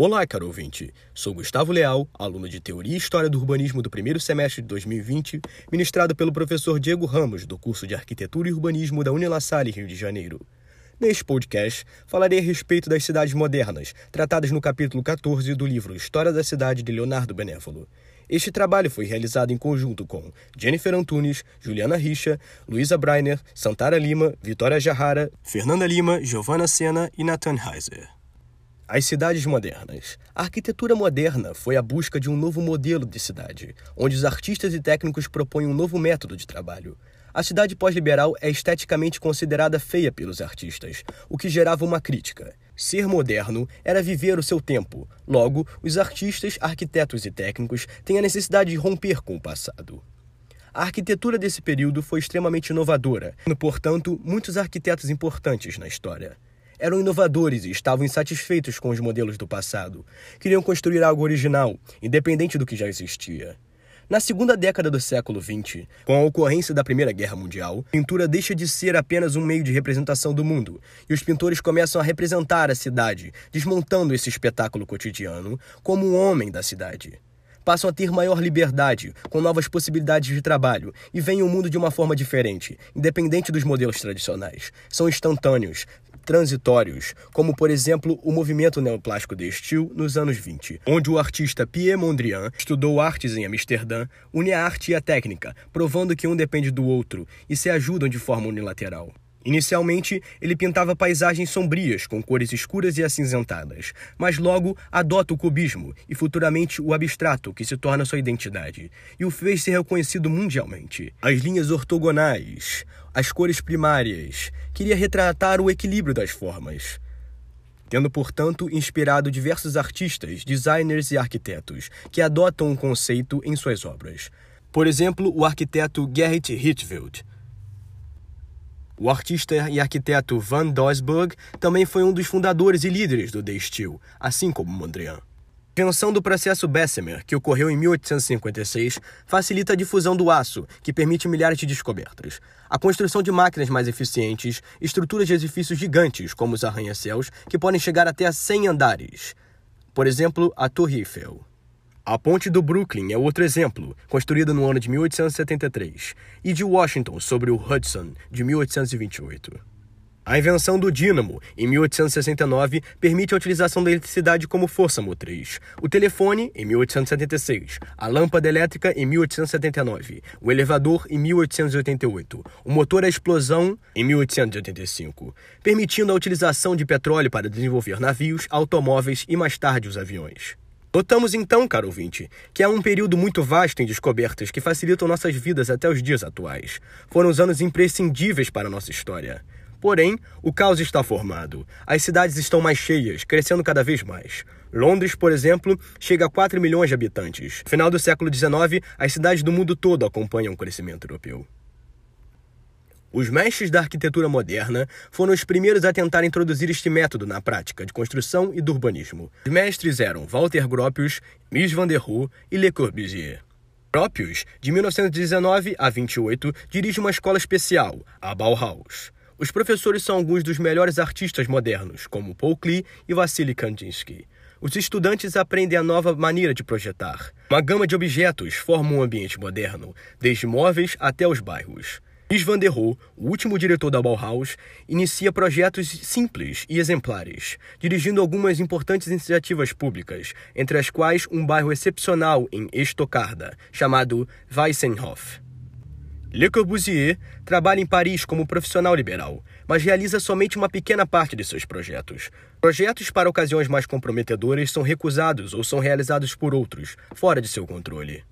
Olá, caro ouvinte. Sou Gustavo Leal, aluno de Teoria e História do Urbanismo do primeiro semestre de 2020, ministrado pelo professor Diego Ramos, do curso de Arquitetura e Urbanismo da Unilassalle, Rio de Janeiro. Neste podcast, falarei a respeito das cidades modernas, tratadas no capítulo 14 do livro História da Cidade de Leonardo Benévolo. Este trabalho foi realizado em conjunto com Jennifer Antunes, Juliana Richa, Luísa Breiner, Santara Lima, Vitória Jarrara, Fernanda Lima, Giovanna Sena e Nathan Heiser. As cidades modernas. A arquitetura moderna foi a busca de um novo modelo de cidade, onde os artistas e técnicos propõem um novo método de trabalho. A cidade pós-liberal é esteticamente considerada feia pelos artistas, o que gerava uma crítica. Ser moderno era viver o seu tempo. Logo, os artistas, arquitetos e técnicos têm a necessidade de romper com o passado. A arquitetura desse período foi extremamente inovadora, portanto, muitos arquitetos importantes na história eram inovadores e estavam insatisfeitos com os modelos do passado. Queriam construir algo original, independente do que já existia. Na segunda década do século XX, com a ocorrência da Primeira Guerra Mundial, a pintura deixa de ser apenas um meio de representação do mundo, e os pintores começam a representar a cidade, desmontando esse espetáculo cotidiano como um homem da cidade passam a ter maior liberdade, com novas possibilidades de trabalho, e veem o mundo de uma forma diferente, independente dos modelos tradicionais. São instantâneos, transitórios, como por exemplo o movimento neoplástico de Stil nos anos 20, onde o artista Pierre Mondrian estudou artes em Amsterdã, une a arte e a técnica, provando que um depende do outro e se ajudam de forma unilateral. Inicialmente, ele pintava paisagens sombrias, com cores escuras e acinzentadas, mas logo adota o cubismo e futuramente o abstrato, que se torna sua identidade, e o fez ser reconhecido mundialmente. As linhas ortogonais, as cores primárias, queria retratar o equilíbrio das formas. Tendo, portanto, inspirado diversos artistas, designers e arquitetos que adotam o conceito em suas obras. Por exemplo, o arquiteto Gerrit Rietveld, o artista e arquiteto Van Doesburg também foi um dos fundadores e líderes do The Steel, assim como Mondrian. A invenção do processo Bessemer, que ocorreu em 1856, facilita a difusão do aço, que permite milhares de descobertas. A construção de máquinas mais eficientes, estruturas de edifícios gigantes, como os arranha-céus, que podem chegar até a 100 andares. Por exemplo, a Torre Eiffel. A Ponte do Brooklyn é outro exemplo, construída no ano de 1873, e de Washington sobre o Hudson, de 1828. A invenção do dínamo, em 1869, permite a utilização da eletricidade como força motriz. O telefone, em 1876. A lâmpada elétrica, em 1879. O elevador, em 1888. O motor à explosão, em 1885. Permitindo a utilização de petróleo para desenvolver navios, automóveis e mais tarde os aviões. Notamos então, caro ouvinte, que há um período muito vasto em descobertas que facilitam nossas vidas até os dias atuais. Foram os anos imprescindíveis para a nossa história. Porém, o caos está formado. As cidades estão mais cheias, crescendo cada vez mais. Londres, por exemplo, chega a 4 milhões de habitantes. No final do século XIX, as cidades do mundo todo acompanham o crescimento europeu. Os mestres da arquitetura moderna foram os primeiros a tentar introduzir este método na prática de construção e do urbanismo. Os mestres eram Walter Gropius, Mies van der Rohe e Le Corbusier. Gropius, de 1919 a 28, dirige uma escola especial, a Bauhaus. Os professores são alguns dos melhores artistas modernos, como Paul Klee e Vassily Kandinsky. Os estudantes aprendem a nova maneira de projetar. Uma gama de objetos forma um ambiente moderno, desde móveis até os bairros. Mies van der Rohe, o último diretor da Bauhaus, inicia projetos simples e exemplares, dirigindo algumas importantes iniciativas públicas, entre as quais um bairro excepcional em Estocarda, chamado Weissenhof. Le Corbusier trabalha em Paris como profissional liberal, mas realiza somente uma pequena parte de seus projetos. Projetos para ocasiões mais comprometedoras são recusados ou são realizados por outros, fora de seu controle.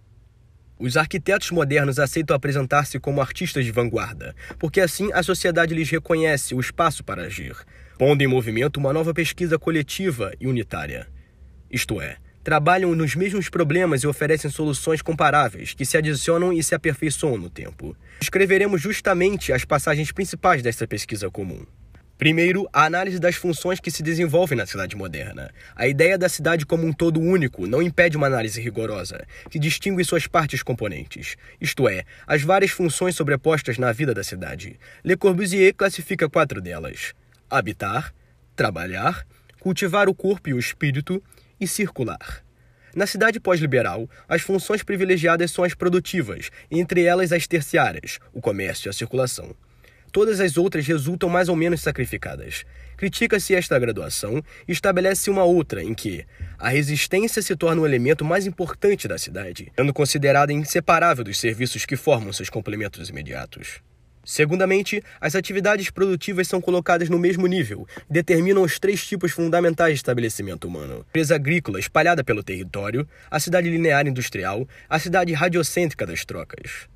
Os arquitetos modernos aceitam apresentar-se como artistas de vanguarda, porque assim a sociedade lhes reconhece o espaço para agir, pondo em movimento uma nova pesquisa coletiva e unitária. Isto é, trabalham nos mesmos problemas e oferecem soluções comparáveis, que se adicionam e se aperfeiçoam no tempo. Escreveremos justamente as passagens principais dessa pesquisa comum. Primeiro, a análise das funções que se desenvolvem na cidade moderna. A ideia da cidade como um todo único não impede uma análise rigorosa, que distingue suas partes componentes, isto é, as várias funções sobrepostas na vida da cidade. Le Corbusier classifica quatro delas: habitar, trabalhar, cultivar o corpo e o espírito e circular. Na cidade pós-liberal, as funções privilegiadas são as produtivas, entre elas as terciárias, o comércio e a circulação. Todas as outras resultam mais ou menos sacrificadas. Critica-se esta graduação e estabelece uma outra em que a resistência se torna o elemento mais importante da cidade, sendo considerada inseparável dos serviços que formam seus complementos imediatos. Segundamente, as atividades produtivas são colocadas no mesmo nível determinam os três tipos fundamentais de estabelecimento humano: a empresa agrícola espalhada pelo território, a cidade linear industrial, a cidade radiocêntrica das trocas.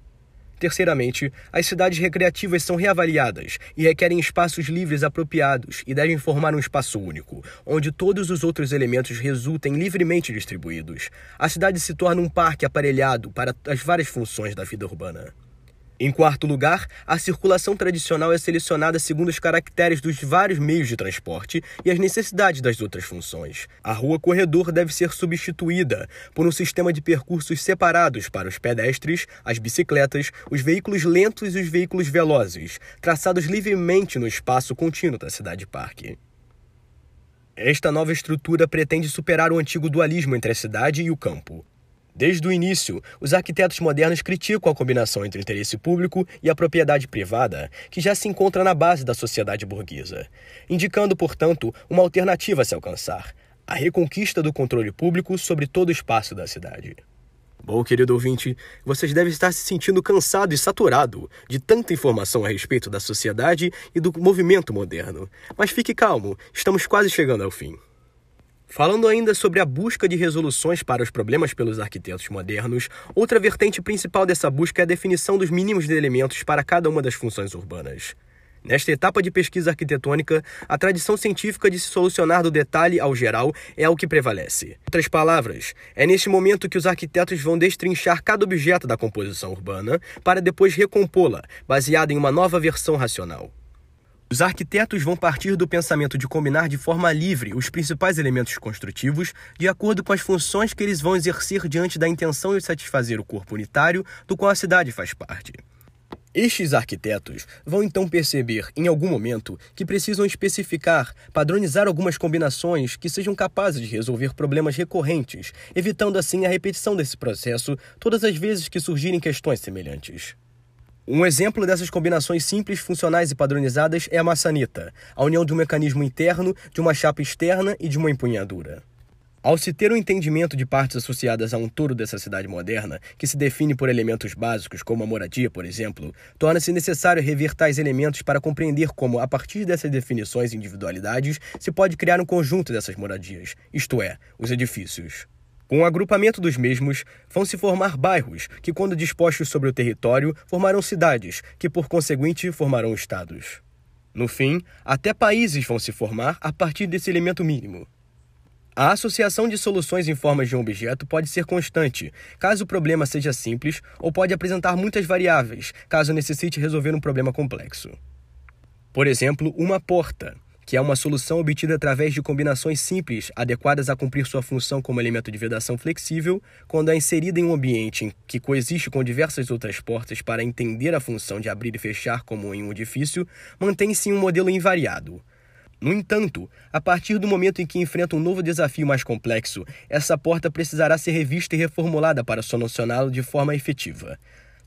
Terceiramente, as cidades recreativas são reavaliadas e requerem espaços livres apropriados e devem formar um espaço único, onde todos os outros elementos resultem livremente distribuídos. A cidade se torna um parque aparelhado para as várias funções da vida urbana. Em quarto lugar, a circulação tradicional é selecionada segundo os caracteres dos vários meios de transporte e as necessidades das outras funções. A rua corredor deve ser substituída por um sistema de percursos separados para os pedestres, as bicicletas, os veículos lentos e os veículos velozes, traçados livremente no espaço contínuo da cidade-parque. Esta nova estrutura pretende superar o antigo dualismo entre a cidade e o campo. Desde o início, os arquitetos modernos criticam a combinação entre o interesse público e a propriedade privada, que já se encontra na base da sociedade burguesa, indicando, portanto, uma alternativa a se alcançar: a reconquista do controle público sobre todo o espaço da cidade. Bom, querido ouvinte, vocês devem estar se sentindo cansado e saturado de tanta informação a respeito da sociedade e do movimento moderno. Mas fique calmo, estamos quase chegando ao fim. Falando ainda sobre a busca de resoluções para os problemas pelos arquitetos modernos, outra vertente principal dessa busca é a definição dos mínimos de elementos para cada uma das funções urbanas. Nesta etapa de pesquisa arquitetônica, a tradição científica de se solucionar do detalhe ao geral é o que prevalece. Em outras palavras, é neste momento que os arquitetos vão destrinchar cada objeto da composição urbana para depois recompô-la, baseada em uma nova versão racional. Os arquitetos vão partir do pensamento de combinar de forma livre os principais elementos construtivos de acordo com as funções que eles vão exercer diante da intenção de satisfazer o corpo unitário do qual a cidade faz parte. Estes arquitetos vão então perceber, em algum momento, que precisam especificar, padronizar algumas combinações que sejam capazes de resolver problemas recorrentes, evitando assim a repetição desse processo todas as vezes que surgirem questões semelhantes. Um exemplo dessas combinações simples, funcionais e padronizadas é a maçaneta, a união de um mecanismo interno, de uma chapa externa e de uma empunhadura. Ao se ter o um entendimento de partes associadas a um todo dessa cidade moderna, que se define por elementos básicos, como a moradia, por exemplo, torna-se necessário rever tais elementos para compreender como, a partir dessas definições e individualidades, se pode criar um conjunto dessas moradias, isto é, os edifícios. Com o agrupamento dos mesmos, vão se formar bairros, que, quando dispostos sobre o território, formarão cidades, que, por conseguinte, formarão estados. No fim, até países vão se formar a partir desse elemento mínimo. A associação de soluções em formas de um objeto pode ser constante, caso o problema seja simples, ou pode apresentar muitas variáveis, caso necessite resolver um problema complexo. Por exemplo, uma porta que é uma solução obtida através de combinações simples adequadas a cumprir sua função como elemento de vedação flexível, quando é inserida em um ambiente que coexiste com diversas outras portas para entender a função de abrir e fechar como em um edifício, mantém-se um modelo invariado. No entanto, a partir do momento em que enfrenta um novo desafio mais complexo, essa porta precisará ser revista e reformulada para solucioná-lo de forma efetiva.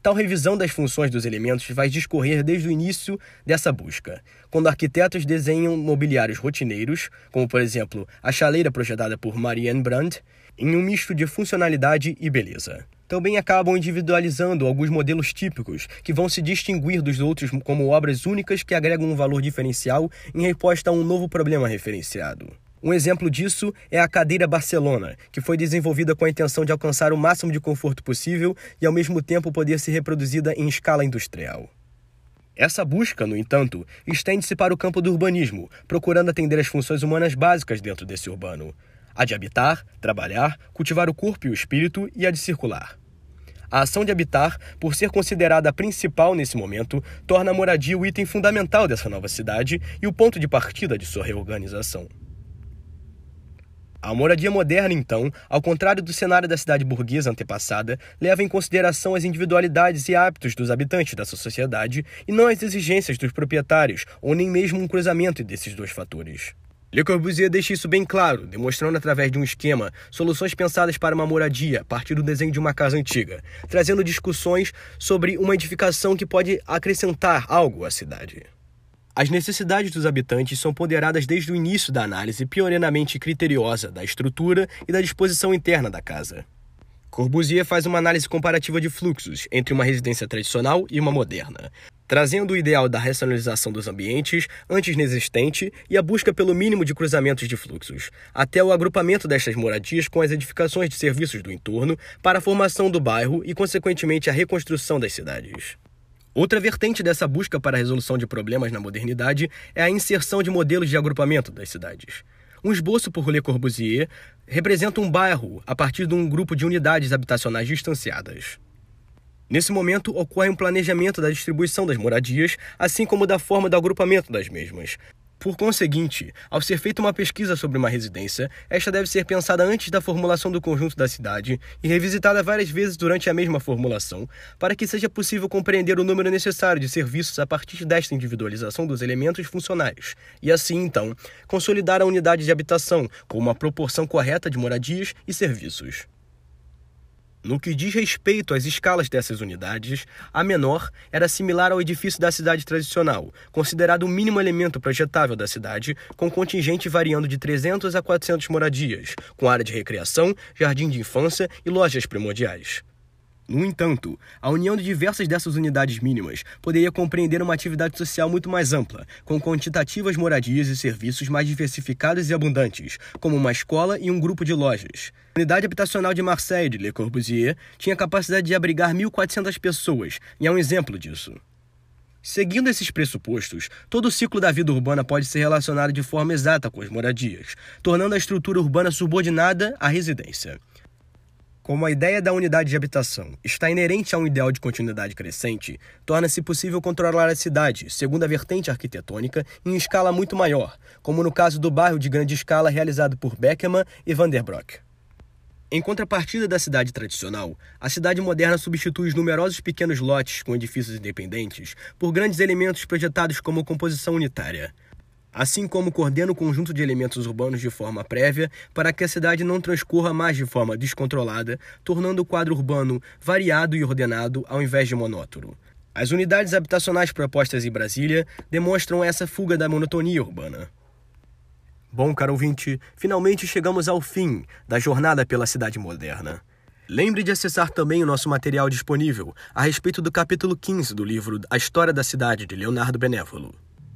Tal revisão das funções dos elementos vai discorrer desde o início dessa busca, quando arquitetos desenham mobiliários rotineiros, como por exemplo a chaleira projetada por Marianne Brandt, em um misto de funcionalidade e beleza. Também acabam individualizando alguns modelos típicos, que vão se distinguir dos outros como obras únicas que agregam um valor diferencial em resposta a um novo problema referenciado. Um exemplo disso é a cadeira Barcelona, que foi desenvolvida com a intenção de alcançar o máximo de conforto possível e ao mesmo tempo poder ser reproduzida em escala industrial. Essa busca, no entanto, estende-se para o campo do urbanismo, procurando atender as funções humanas básicas dentro desse urbano: a de habitar, trabalhar, cultivar o corpo e o espírito e a de circular. A ação de habitar, por ser considerada a principal nesse momento, torna a moradia o item fundamental dessa nova cidade e o ponto de partida de sua reorganização. A moradia moderna, então, ao contrário do cenário da cidade burguesa antepassada, leva em consideração as individualidades e hábitos dos habitantes dessa sociedade e não as exigências dos proprietários, ou nem mesmo um cruzamento desses dois fatores. Le Corbusier deixa isso bem claro, demonstrando através de um esquema soluções pensadas para uma moradia a partir do desenho de uma casa antiga, trazendo discussões sobre uma edificação que pode acrescentar algo à cidade. As necessidades dos habitantes são ponderadas desde o início da análise pioneiramente criteriosa da estrutura e da disposição interna da casa. Corbusier faz uma análise comparativa de fluxos entre uma residência tradicional e uma moderna, trazendo o ideal da racionalização dos ambientes antes inexistente e a busca pelo mínimo de cruzamentos de fluxos, até o agrupamento destas moradias com as edificações de serviços do entorno para a formação do bairro e, consequentemente, a reconstrução das cidades. Outra vertente dessa busca para a resolução de problemas na modernidade é a inserção de modelos de agrupamento das cidades. Um esboço por Le Corbusier representa um bairro a partir de um grupo de unidades habitacionais distanciadas. Nesse momento, ocorre um planejamento da distribuição das moradias, assim como da forma do agrupamento das mesmas, por conseguinte, ao ser feita uma pesquisa sobre uma residência, esta deve ser pensada antes da formulação do conjunto da cidade e revisitada várias vezes durante a mesma formulação, para que seja possível compreender o número necessário de serviços a partir desta individualização dos elementos funcionais, e assim, então, consolidar a unidade de habitação com uma proporção correta de moradias e serviços. No que diz respeito às escalas dessas unidades, a menor era similar ao edifício da cidade tradicional, considerado o mínimo elemento projetável da cidade, com contingente variando de 300 a 400 moradias, com área de recreação, jardim de infância e lojas primordiais. No entanto, a união de diversas dessas unidades mínimas poderia compreender uma atividade social muito mais ampla, com quantitativas moradias e serviços mais diversificados e abundantes, como uma escola e um grupo de lojas. A unidade habitacional de Marseille de Le Corbusier tinha capacidade de abrigar 1.400 pessoas, e é um exemplo disso. Seguindo esses pressupostos, todo o ciclo da vida urbana pode ser relacionado de forma exata com as moradias, tornando a estrutura urbana subordinada à residência. Como a ideia da unidade de habitação está inerente a um ideal de continuidade crescente, torna-se possível controlar a cidade, segundo a vertente arquitetônica, em escala muito maior, como no caso do bairro de grande escala realizado por Beckman e Van der Broek. Em contrapartida da cidade tradicional, a cidade moderna substitui os numerosos pequenos lotes com edifícios independentes por grandes elementos projetados como composição unitária assim como coordena o conjunto de elementos urbanos de forma prévia para que a cidade não transcorra mais de forma descontrolada, tornando o quadro urbano variado e ordenado ao invés de monótono. As unidades habitacionais propostas em Brasília demonstram essa fuga da monotonia urbana. Bom, caro ouvinte, finalmente chegamos ao fim da jornada pela cidade moderna. Lembre de acessar também o nosso material disponível a respeito do capítulo 15 do livro A História da Cidade de Leonardo Benévolo.